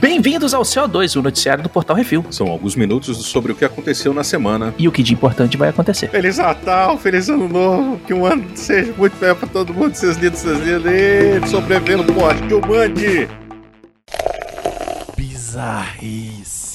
Bem-vindos ao CO2, o noticiário do Portal Refil. São alguns minutos sobre o que aconteceu na semana. E o que de importante vai acontecer. Feliz Natal, feliz ano novo, que um ano seja muito bem pra todo mundo, seus lindos, seus lindos, e sobrevivendo poste, que eu mande. Bizarrice.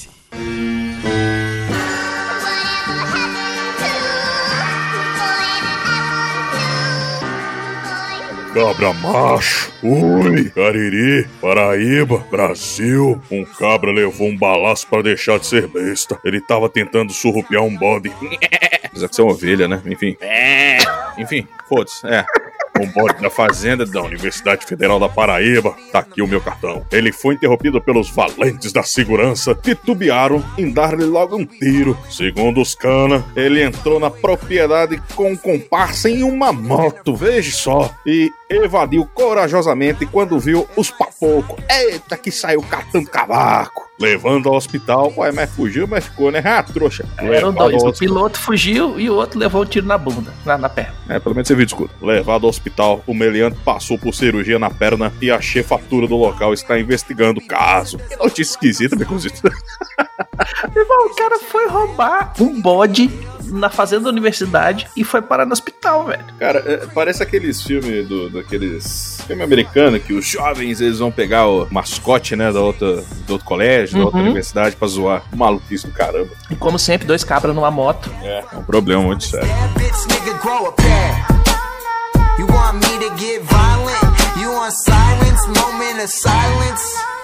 Cabra macho. Ui, Cariri, Paraíba, Brasil. Um cabra levou um balaço para deixar de ser besta. Ele tava tentando surrupiar um bode. Apesar que você é uma ovelha, né? Enfim. É. Enfim, foda-se. É um bode da fazenda da Universidade Federal da Paraíba. Tá aqui o meu cartão. Ele foi interrompido pelos valentes da segurança, titubearam em dar-lhe logo um tiro. Segundo os cana, ele entrou na propriedade com um comparsa em uma moto, veja só, e evadiu corajosamente quando viu os papocos. Eita, que saiu catando cavaco levando ao hospital. Ué, mas fugiu, mas ficou, né? Ah, trouxa. Eram dois. O piloto fugiu e o outro levou um tiro na bunda, na, na perna. É, pelo menos você viu, escuta. Levado ao hospital, o meliante passou por cirurgia na perna e a chefatura do local está investigando o caso. Que notícia esquisita, Becozito. Irmão, o cara foi roubar um bode na fazenda da universidade e foi parar no hospital, velho. Cara, é, parece aqueles filmes do, daqueles filme americano que os jovens eles vão pegar o mascote, né, da outra, do outro colégio, uhum. da outra uhum. universidade pra zoar. Maluquice do caramba. E como sempre, dois cabras numa moto. É, é um problema muito sério. You want me to get violent? You want silence? Moment of silence?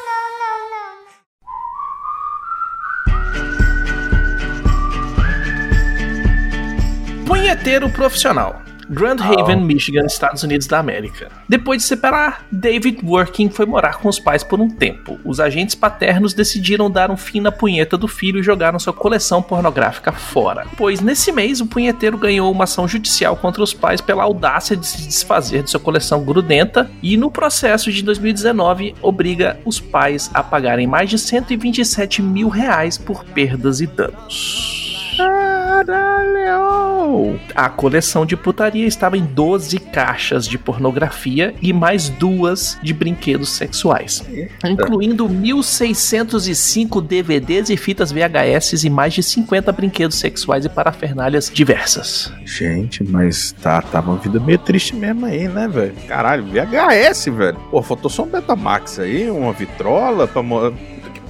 Punheteiro profissional. Grand Haven, Michigan, Estados Unidos da América. Depois de separar, David Working foi morar com os pais por um tempo. Os agentes paternos decidiram dar um fim na punheta do filho e jogaram sua coleção pornográfica fora. Pois nesse mês, o punheteiro ganhou uma ação judicial contra os pais pela audácia de se desfazer de sua coleção grudenta e no processo de 2019 obriga os pais a pagarem mais de 127 mil reais por perdas e danos. Caralho! A coleção de putaria estava em 12 caixas de pornografia e mais duas de brinquedos sexuais, Eita. incluindo 1.605 DVDs e fitas VHS e mais de 50 brinquedos sexuais e parafernálias diversas. Gente, mas tá, tá uma vida meio triste mesmo aí, né, velho? Caralho, VHS, velho. Pô, faltou só um Betamax aí, uma vitrola pra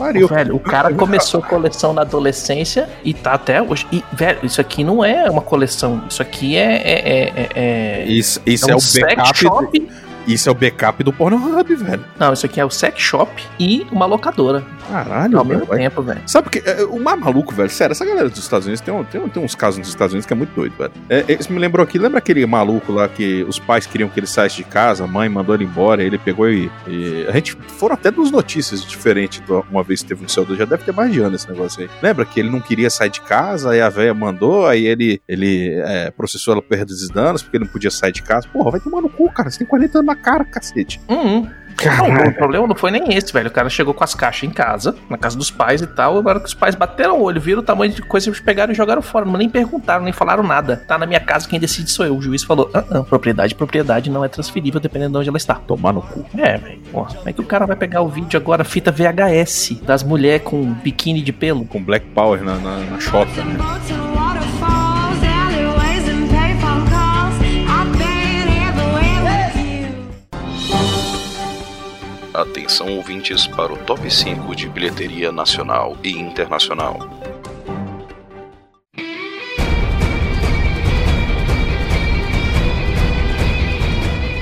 pariu. Velho, o cara começou coleção na adolescência e tá até hoje. E, velho, isso aqui não é uma coleção. Isso aqui é. é, é, é isso isso é, é um o backup. Shop. Isso é o backup do Pornhub, velho. Não, isso aqui é o sex shop e uma locadora. Caralho, Ao mesmo tempo, velho. Sabe que é, o mais maluco, velho? Sério, essa galera dos Estados Unidos tem, um, tem, um, tem uns casos nos Estados Unidos que é muito doido, velho. É, isso me lembrou aqui, lembra aquele maluco lá que os pais queriam que ele saísse de casa, a mãe mandou ele embora, ele pegou e. e a gente foram até duas notícias diferentes uma vez que teve no céu já deve ter mais de ano esse negócio aí. Lembra que ele não queria sair de casa, aí a velha mandou, aí ele, ele é, processou ela por perdas e danos, porque ele não podia sair de casa. Porra, vai tomar no cu, cara. Você tem 40 anos na cara, cacete. Uhum. Não, o problema não foi nem esse, velho. O cara chegou com as caixas em casa, na casa dos pais e tal. Agora que os pais bateram o olho, viram o tamanho de coisa, eles pegaram e jogaram fora. Não nem perguntaram, nem falaram nada. Tá na minha casa, quem decide sou eu. O juiz falou: ah, ah, propriedade, propriedade não é transferível dependendo de onde ela está. Tomar no cu. É, velho. Como é que o cara vai pegar o vídeo agora, fita VHS, das mulheres com biquíni de pelo? Com Black Power na, na, na chota, né? Atenção ouvintes para o top 5 de bilheteria nacional e internacional.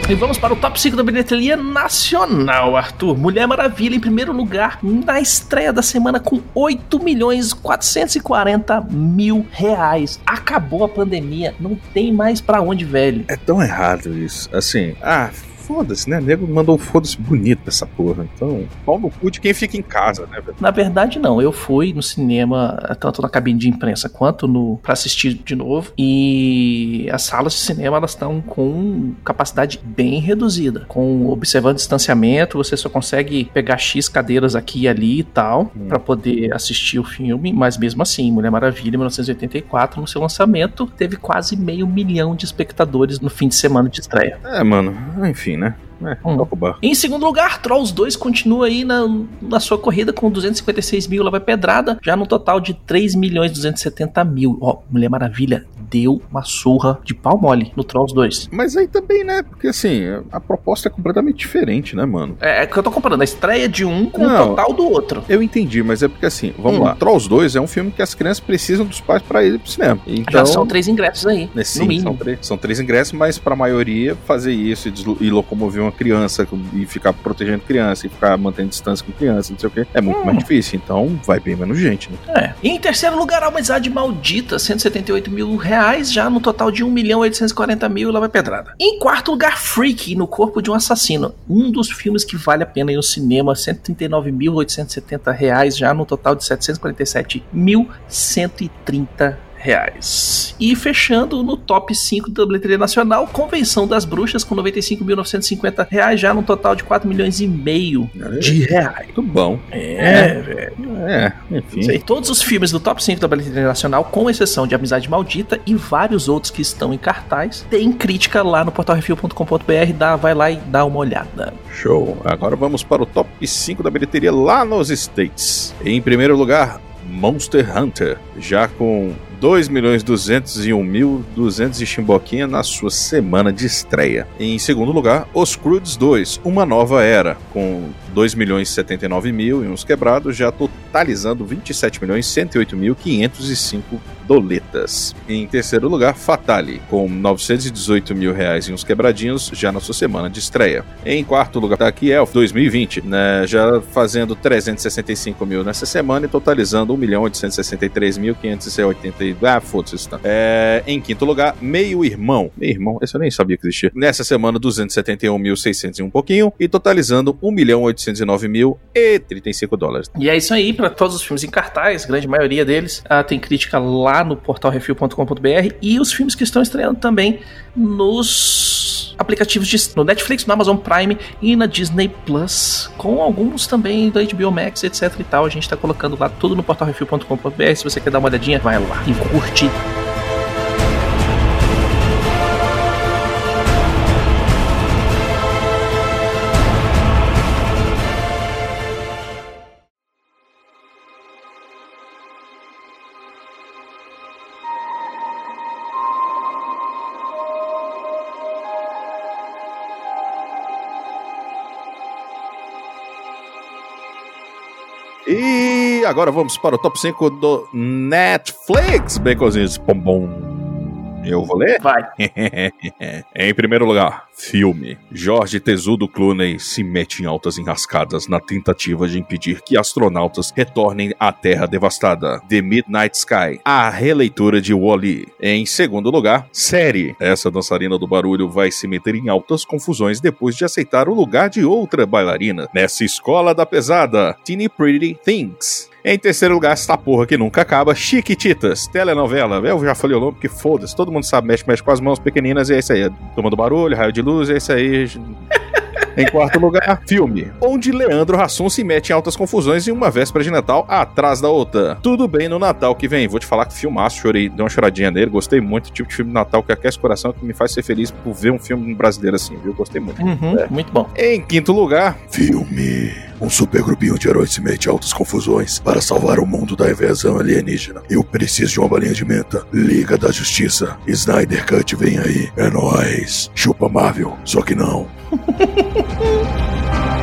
E vamos para o top 5 da bilheteria nacional, Arthur. Mulher Maravilha em primeiro lugar na estreia da semana com 8 milhões 440 mil reais. Acabou a pandemia, não tem mais para onde, velho. É tão errado isso. Assim, ah, foda-se, né? O nego mandou um foda-se bonito essa porra. Então, pau no cu de quem fica em casa, né, velho? Na verdade, não. Eu fui no cinema, tanto na cabine de imprensa quanto no para assistir de novo. E as salas de cinema elas estão com capacidade bem reduzida. Com observando distanciamento, você só consegue pegar X cadeiras aqui e ali e tal, hum. para poder assistir o filme. Mas mesmo assim, Mulher Maravilha, 1984, no seu lançamento, teve quase meio milhão de espectadores no fim de semana de estreia. É, mano, enfim, né? É, barco. Em segundo lugar, Trolls 2 continua aí na, na sua corrida com 256 mil, lá vai pedrada, já no total de 3 milhões 270 mil. Ó, Mulher Maravilha deu uma surra de pau mole no Trolls 2. Mas aí também, né? Porque assim, a proposta é completamente diferente, né, mano? É, é que eu tô comparando a estreia de um com Não. o total do outro. Eu entendi, mas é porque assim, vamos Hum. lá. Trolls 2 é um filme que as crianças precisam dos pais pra ir pro cinema. Então, Já são três ingressos aí, né, no sim, mínimo. são, três, são três ingressos, mas pra maioria fazer isso e, e locomover uma criança e ficar protegendo criança e ficar mantendo distância com criança, não sei o que, é muito Hum. mais difícil. Então vai bem menos gente, né? É. E em terceiro lugar, a Amizade Maldita, 178 mil reais, já no total de 1 milhão 840 mil, lá vai pedrada. Em quarto lugar, Freak, no corpo de um assassino. Um dos filmes que vale a pena ir no cinema, 139.870 reais, já no total de 747.130 reais. E fechando no top 5 da bilheteria nacional, Convenção das Bruxas, com 95.950 reais, já no total de 4 milhões e meio de reais. Muito bom. É, velho. É, enfim. Todos os filmes do top 5 da bilheteria nacional, com exceção de Amizade Maldita e vários outros que estão em cartaz, tem crítica lá no portalrefil.com.br, dá, vai lá e dá uma olhada. Show. Agora vamos para o top 5 da bilheteria lá nos States. Em primeiro lugar, Monster Hunter, já com 2.201.200 e chimboquinha na sua semana de estreia. Em segundo lugar, Os Crudes 2, Uma Nova Era, com 2.079.000 e uns quebrados, já totalizando 27.108.505 doletas. Em terceiro lugar, Fatale, com 918 mil reais e uns quebradinhos já na sua semana de estreia. Em quarto lugar, tá aqui Elf 2020, né, já fazendo 365 mil nessa semana e totalizando 1.863.580 ah, foda-se tá. É, em quinto lugar, Meio Irmão. Meio Irmão, esse eu nem sabia que existia. Nessa semana, 271.600 e um pouquinho e totalizando 1.809.035 dólares. E é isso aí, para todos os filmes em cartaz, grande maioria deles, ah, tem crítica lá no portalrefil.com.br e os filmes que estão estreando também nos aplicativos de, no Netflix, no Amazon Prime e na Disney Plus, com alguns também da HBO Max, etc e tal. A gente tá colocando lá tudo no portalrefil.com.br. Se você quer dar uma olhadinha, vai lá e curte. E agora vamos para o top 5 do Netflix, Baconzinhos. Bom, bom. Eu vou ler? Vai. em primeiro lugar, filme. Jorge Tesudo Clooney se mete em altas enrascadas na tentativa de impedir que astronautas retornem à Terra devastada. The Midnight Sky, a releitura de Wall-E. Em segundo lugar, série. Essa dançarina do barulho vai se meter em altas confusões depois de aceitar o lugar de outra bailarina nessa escola da pesada. Teeny Pretty Things. Em terceiro lugar, esta porra que nunca acaba, Chiquititas, telenovela. Eu já falei o nome porque foda-se, todo mundo sabe, mexe, mexe com as mãos pequeninas e é isso aí. Turma do barulho, raio de luz, é isso aí. Em quarto lugar, filme, onde Leandro Hassum se mete em altas confusões em uma véspera de Natal atrás da outra. Tudo bem no Natal que vem. Vou te falar que filmaço, chorei, dei uma choradinha nele, gostei muito. Tipo de filme de Natal que aquece o coração, que me faz ser feliz por ver um filme brasileiro assim, viu? Gostei muito. Uhum, Muito bom. Em quinto lugar, Filme. Um super grupinho de heróis se mete em altas confusões para salvar o mundo da invasão alienígena. Eu preciso de uma balinha de menta. Liga da Justiça. Snyder Cut vem aí. É nóis. Chupa Marvel. Só que não.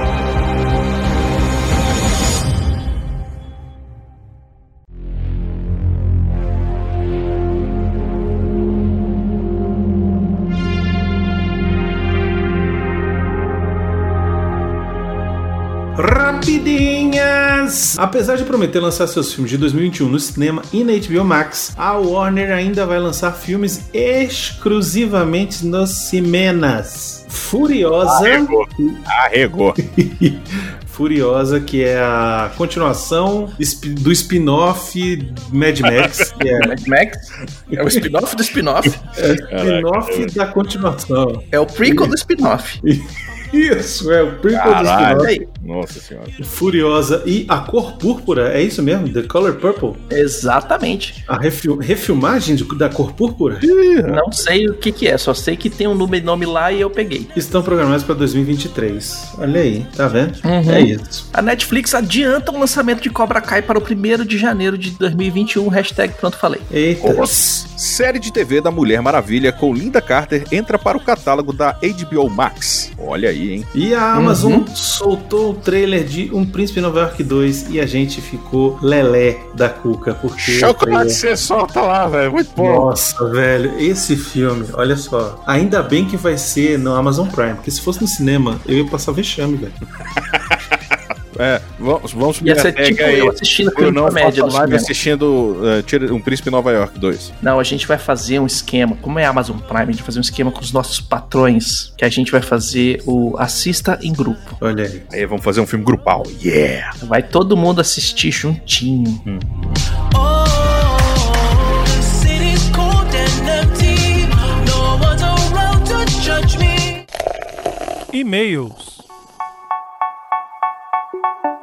Rapidinhas! Apesar de prometer lançar seus filmes de 2021 no cinema e na HBO Max, a Warner ainda vai lançar filmes exclusivamente nos cinemas. Furiosa. arregou. Furiosa, que é a continuação do spin-off Mad Max, que é Mad Max é o spin-off do spin-off. spin-off da continuação. É o prequel do spin-off. Isso, é o. Aí, Nossa senhora. Furiosa e a cor púrpura, é isso mesmo? The Color Purple? exatamente. A refil- refilmagem de- da cor púrpura? Não sei o que que é, só sei que tem um nome nome lá e eu peguei. Estão programados para 2023. Olha aí, tá vendo? Uhum. É isso. A Netflix adianta o lançamento de Cobra Kai para o 1 de janeiro de 2021. Hashtag pronto falei. Eita. Os. Série de TV da Mulher Maravilha com Linda Carter entra para o catálogo da HBO Max. Olha aí, hein? E a Amazon Uhum. soltou o trailer de Um Príncipe Nova York 2 e a gente ficou lelé da cuca, porque. trailer- você solta lá, velho. Muito Nossa, velho, esse filme, olha só. Ainda bem que vai ser no Amazon Prime, porque se fosse no cinema, eu ia passar vexame, velho. É, vamos, vamos subir Ia a ser tipo aí. eu assistindo Eu filme não comédia faço no live assistindo uh, Tira- Um Príncipe em Nova York 2. Não, a gente vai fazer um esquema. Como é Amazon Prime, a gente vai fazer um esquema com os nossos patrões. Que a gente vai fazer o Assista em Grupo. Olha aí. Aí vamos fazer um filme grupal. Yeah! Vai todo mundo assistir juntinho. Oh, the thank you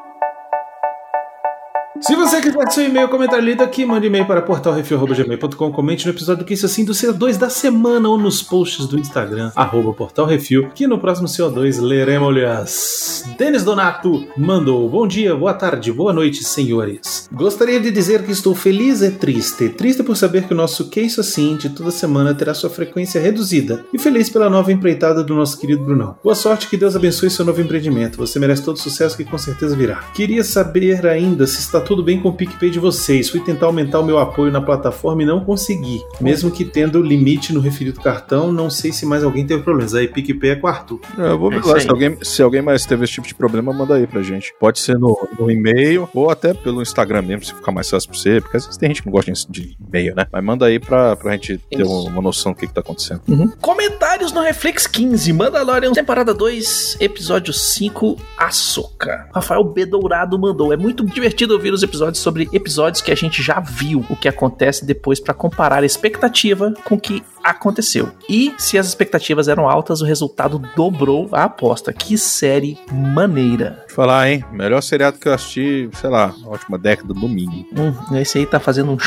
Se você quiser seu e-mail comentário lido aqui, mande e-mail para portalrefil.gmail.com, comente no episódio Que Isso Assim do CO2 da semana ou nos posts do Instagram, arroba portalrefil, que no próximo CO2 leremos-lhes. Denis Donato mandou, bom dia, boa tarde, boa noite, senhores. Gostaria de dizer que estou feliz e triste. Triste por saber que o nosso Que Isso Assim de toda semana terá sua frequência reduzida e feliz pela nova empreitada do nosso querido Brunão. Boa sorte, que Deus abençoe seu novo empreendimento. Você merece todo o sucesso que com certeza virá. Queria saber ainda se está tudo bem com o PicPay de vocês. Fui tentar aumentar o meu apoio na plataforma e não consegui. Mesmo que tendo limite no referido cartão, não sei se mais alguém teve problemas. Aí PicPay é com o Arthur. Eu vou É lá. Se alguém, se alguém mais teve esse tipo de problema, manda aí pra gente. Pode ser no, no e-mail ou até pelo Instagram mesmo, se ficar mais fácil pra você. Porque às vezes tem gente que não gosta de e-mail, né? Mas manda aí pra, pra gente ter Isso. uma noção do que, que tá acontecendo. Comentários no Reflex 15, Mandalorian, temporada 2, episódio 5, Açúcar. Rafael B. Dourado mandou. É muito divertido ouvir os episódios sobre episódios que a gente já viu o que acontece depois pra comparar a expectativa com o que aconteceu. E se as expectativas eram altas, o resultado dobrou a aposta. Que série maneira. Falar, hein? Melhor seriado que eu assisti, sei lá, na última década, no mínimo. Hum, esse aí tá fazendo um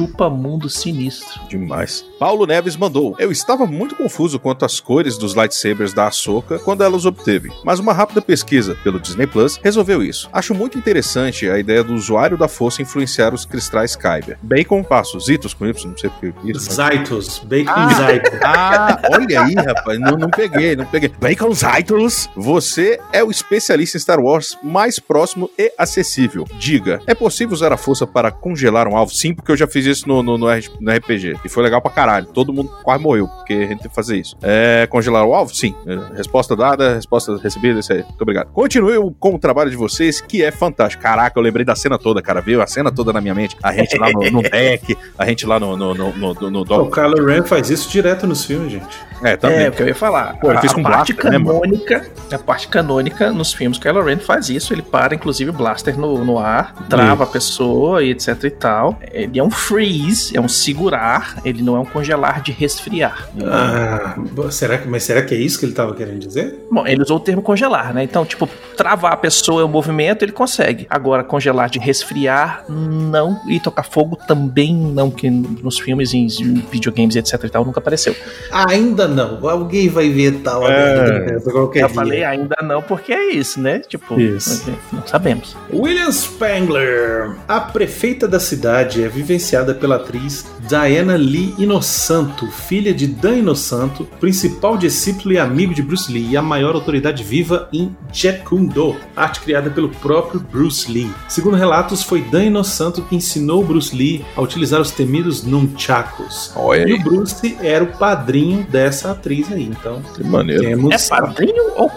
chupa-mundo sinistro. Demais. Paulo Neves mandou. Eu estava muito confuso quanto às cores dos lightsabers da Ahsoka quando ela os obteve, mas uma rápida pesquisa pelo Disney Plus resolveu isso. Acho muito interessante a ideia do usuário da força influenciar os cristais Kyber. Bacon, passo, Zitos com Y, não sei porque isso. mas- Zaitos, Bacon Ah. Zaitos. Ah, olha aí, rapaz. Não, não peguei, não peguei. Bacon Zitos, você é o especialista em Star Wars mais próximo e acessível. Diga, é possível usar a força para congelar um alvo? Sim, porque eu já fiz isso no, no, no RPG. E foi legal pra caralho. Todo mundo quase morreu, porque a gente tem que fazer isso. É congelar o alvo? Sim. É, Resposta dada, resposta recebida, isso aí. Muito obrigado. Continue com o trabalho de vocês, que é fantástico. Caraca, eu lembrei da cena toda, cara. Viu? A cena toda na minha mente. A gente lá no, no deck, a gente lá no, no, no, no, no, no O. Kylo Ren faz isso direto nos filmes, gente. É, também. É, o que eu ia falar. Pô, a, fez a parte Blaster, né, canônica, a parte canônica nos filmes Kylo Ren faz isso, ele para inclusive o blaster no, no ar, trava a pessoa e etc e tal. Ele é um freeze, é um segurar, ele não é um congelar de resfriar. Ah, será que, mas será que é isso que ele estava querendo dizer? Bom, ele usou o termo congelar, né? Então, tipo, travar a pessoa é o movimento, ele consegue. Agora, congelar de resfriar, não. E tocar fogo também não, que nos filmes, em videogames, etc e tal, nunca apareceu. Ainda não. Alguém vai ver tal É. qualquer Eu dia. falei ainda não, porque é isso, né? Tipo, Isso. não sabemos. William Spangler. A prefeita da cidade é vivenciada pela atriz Diana Lee Inosanto, filha de Dan Inosanto, principal discípulo e amigo de Bruce Lee e a maior autoridade viva em Jeet Kune Do, arte criada pelo próprio Bruce Lee. Segundo relatos, foi Dan Inosanto que ensinou Bruce Lee a utilizar os temidos nunchakus. Olha E o Bruce era o padrinho dessa atriz aí, então que maneiro. temos É padrinho ou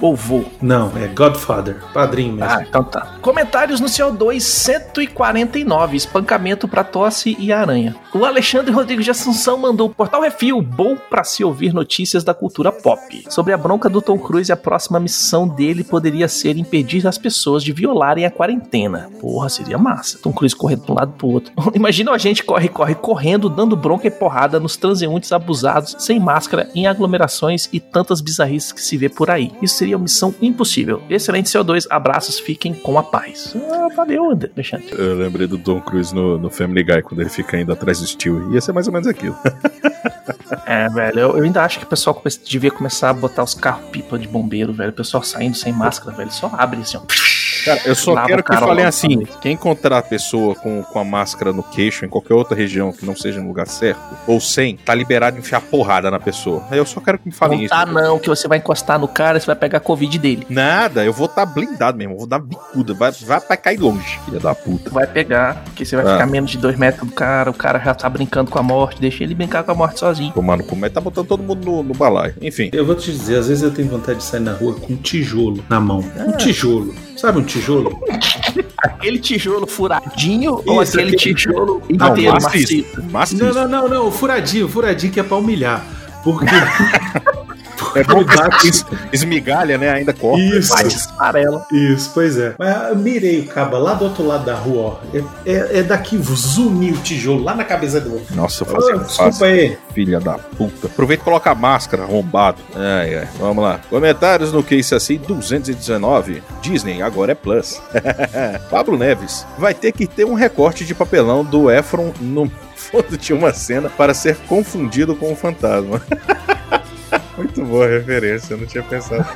ou vô? Não, é Godfather, padrinho mesmo. Ah, então tá. Comentários no CO2 149, espancamento pra tosse e aranha. O Alexandre Rodrigues de Assunção mandou Portal Refil, bom pra se ouvir notícias da cultura pop. Sobre a bronca do Tom Cruise, a próxima missão dele poderia ser impedir as pessoas de violarem a quarentena. Porra, seria massa. Tom Cruise correndo de um lado pro outro. Imagina a gente corre, corre, correndo, dando bronca e porrada nos transeuntes abusados, sem máscara, em aglomerações e tantas bizarrices que se vê por aí. Isso seria uma missão impossível. Excelente CO2, abraços, fiquem com a paz. Ah, valeu, Alexandre. Eu lembrei do Tom Cruise no, no Family Guy, quando ele fica indo atrás do Steel. Ia ser mais ou menos aquilo. É, velho, eu, eu ainda acho que o pessoal devia começar a botar os carros pipa de bombeiro, velho. O pessoal saindo sem máscara, velho. Só abre assim, ó. Cara, eu só Lava quero que falem assim: quem encontrar a pessoa com, com a máscara no queixo em qualquer outra região que não seja no lugar certo, ou sem, tá liberado de enfiar porrada na pessoa. Eu só quero que me falem Não isso. tá não, que você vai encostar no cara e você vai pegar a Covid dele. Nada, eu vou estar blindado mesmo, eu vou dar bicuda, vai, vai pra cair longe, filha da puta. Vai pegar, porque você vai Ah. ficar menos de dois metros do cara, o cara já tá brincando com a morte, deixa ele brincar com a morte sozinho. Tomando como é, tá botando todo mundo no, no balaio. Enfim, Eu vou te dizer, às vezes eu tenho vontade de sair na rua com um tijolo na mão. Um tijolo. Sabe um tijolo? Aquele tijolo furadinho ou Isso, aquele aquele- tijolo não, inteiro, maciço. macio? Maciço. Não, não, não, não. O furadinho, o furadinho que é pra humilhar. Porque. É bom bate. esmigalha, né? Ainda corta. Isso. Vai esfarela. Isso, pois é. Mas eu mirei o caba lá do outro lado da rua, ó. É, é, é daqui, zuni o tijolo lá na cabeça do outro. Nossa, eu fazia desculpa fácil, aí. filha da puta. Aproveita e coloca a máscara, arrombado. Ai, ai. Vamos lá. Comentários no Case assim 219. Disney agora é Plus. Pablo Neves. Vai ter que ter um recorte de papelão do Efron no fundo de uma cena para ser confundido com um fantasma. Muito boa a referência, eu não tinha pensado.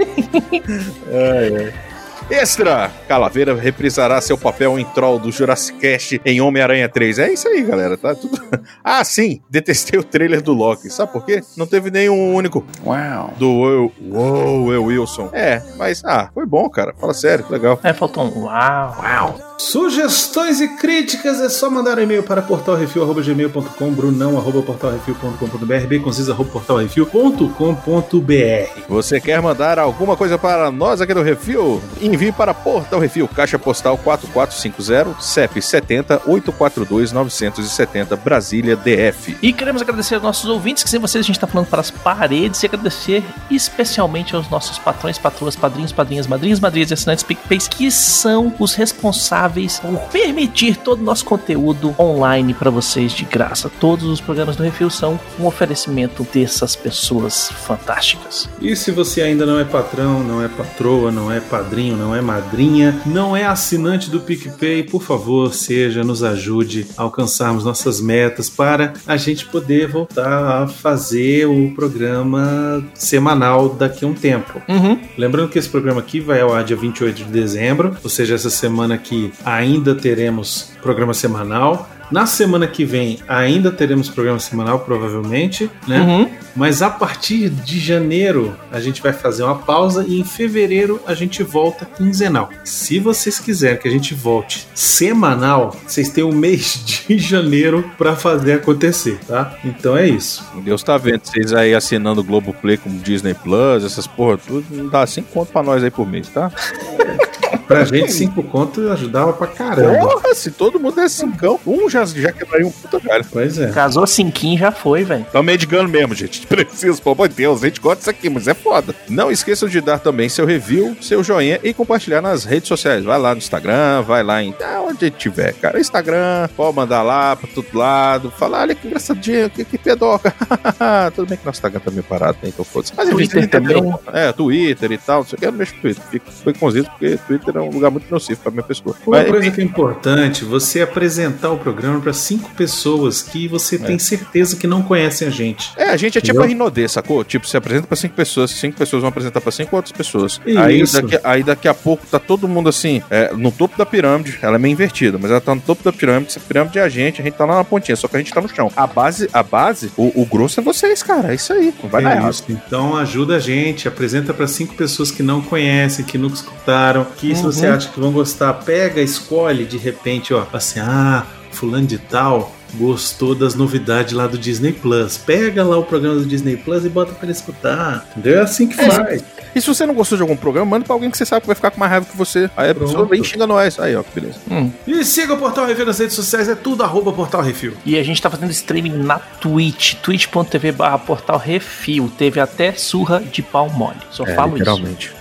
ai, ai. Extra! Calaveira reprisará seu papel em Troll do Jurassic Cast em Homem-Aranha 3. É isso aí, galera. Tá tudo. Ah, sim! Detestei o trailer do Loki. Sabe por quê? Não teve nenhum único Uau. do Will, Uou, Will Wilson. É, mas, ah, foi bom, cara. Fala sério, legal. É, faltou um uau, uau. Sugestões e críticas é só mandar um e-mail para portalrefil.gmail.com, brunão.portalrefil.com.br, baconziza.portalrefil.com.br. Você quer mandar alguma coisa para nós aqui do Refil? Envie para Portal Refil, Caixa Postal 4450, CEP 70 842 970, Brasília, DF. E queremos agradecer aos nossos ouvintes, que sem vocês a gente tá falando para as paredes, e agradecer especialmente aos nossos patrões, patroas, padrinhos, padrinhas, madrinhas, madrinhas e assinantes PicPays, que são os responsáveis por permitir todo o nosso conteúdo online para vocês de graça. Todos os programas do Refil são um oferecimento dessas pessoas fantásticas. E se você ainda não é patrão, não é patroa, não é padrinho, não é madrinha, não é assinante do PicPay, por favor, seja, nos ajude a alcançarmos nossas metas para a gente poder voltar a fazer o programa semanal daqui a um tempo. Uhum. Lembrando que esse programa aqui vai ao ar dia 28 de dezembro, ou seja, essa semana aqui ainda teremos programa semanal. Na semana que vem ainda teremos programa semanal, provavelmente, né? Uhum. Mas a partir de janeiro a gente vai fazer uma pausa e em fevereiro a gente volta quinzenal. Se vocês quiserem que a gente volte semanal, vocês têm o mês de janeiro para fazer acontecer, tá? Então é isso. Deus tá vendo vocês aí assinando o Globoplay como Disney Plus, essas porra, tudo, não dá 5 conto pra nós aí por mês, tá? Pra gente, cinco contos ajudava pra caramba. Porra, se todo mundo é cincão, um já, já quebraria um puta galho. Pois é. Casou cinquinho já foi, velho. Tá medigando mesmo, gente. Precisa, pelo amor de Deus, a gente gosta disso aqui, mas é foda. Não esqueçam de dar também seu review, seu joinha e compartilhar nas redes sociais. Vai lá no Instagram, vai lá em ah, onde tiver, cara. Instagram, pode mandar lá pra todo lado. Falar, olha que engraçadinho, que, que pedoca. Tudo bem que nosso Instagram tá meio parado, né? Então foda-se. Mas Twitter também. É, Twitter e tal, não sei o que, eu não mexo no Twitter. Fico, fico isso, porque Twitter é um lugar muito nocivo pra minha pessoa. Uma Mas, coisa que é importante, você apresentar o programa para cinco pessoas que você tem certeza que não conhecem a gente. É, a gente é tipo a Rinodê, sacou? Tipo, você apresenta pra cinco pessoas, cinco pessoas vão apresentar pra cinco outras pessoas. Isso. Aí daqui, aí daqui a pouco tá todo mundo assim, é, no topo da pirâmide, ela é meio invertida, mas ela tá no topo da pirâmide, essa pirâmide é a gente, a gente tá lá na pontinha, só que a gente tá no chão. A base, a base, o, o grosso é vocês, cara, é isso aí, não vai dar É errado. isso. Então ajuda a gente, apresenta para cinco pessoas que não conhecem, que nunca escutaram, que se você acha que vão gostar, pega, escolhe de repente, ó, assim, ah, fulano de tal gostou das novidades lá do Disney Plus. Pega lá o programa do Disney Plus e bota para ele escutar. Entendeu? É assim que faz. E se você não gostou de algum programa, manda pra alguém que você sabe que vai ficar com mais raiva que você. Aí a pessoa vem e xinga nós. Aí, ó, que beleza. E siga o Portal Refil nas redes sociais, é tudo arroba Portal Refil. E a gente tá fazendo streaming na Twitch, twitch.tv barra portal refil. Teve até surra de pau mole. Só falo literalmente.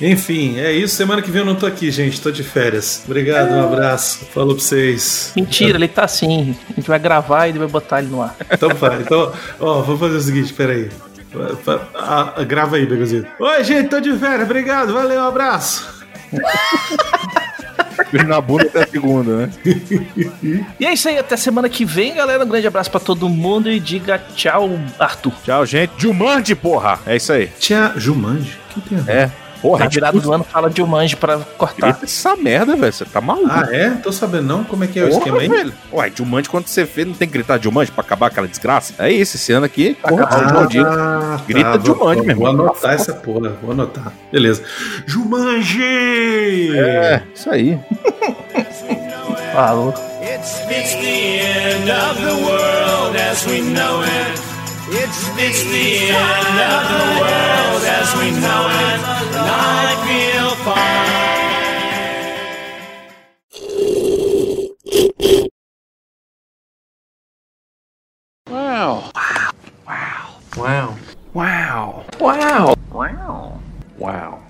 Enfim, é isso. Semana que vem eu não tô aqui, gente. Tô de férias. Obrigado, um abraço. Falou pra vocês. isso. Mentira, ele tá assim. A gente vai gravar e ele vai botar ele no ar. Então vai. Então, ó, vou fazer o seguinte, peraí. Ah, ah, grava aí, Begozinho. Oi, gente, tô de férias. Obrigado, valeu, um abraço. Na bunda até a segunda, né? E é isso aí, até semana que vem, galera. Um grande abraço pra todo mundo e diga tchau, Arthur. Tchau, gente. Jumanji, porra. É isso aí. Tia Jumanji. O que tem a ver? É. Porra, Na virada do ano fala de Jumanji pra cortar. Grita essa merda, velho. Você tá maluco. Ah, é? Tô sabendo não como é que é o Porra, esquema aí. velho. Ué, Jumanji, quando você vê, não tem que gritar Jumanji pra acabar aquela desgraça? É isso, esse ano aqui, porra, acabar São João Dias. Ah, Grita vou- Jumanji, meu Vou irmão. anotar essa porra, vou anotar. Beleza. Jumanji! É, isso aí. Falou. It's the end of the world as we know it. It's the, it's the end of the world as we know it, and I feel fine. Wow. Wow. Wow. Wow. Wow. Wow. Wow. Wow.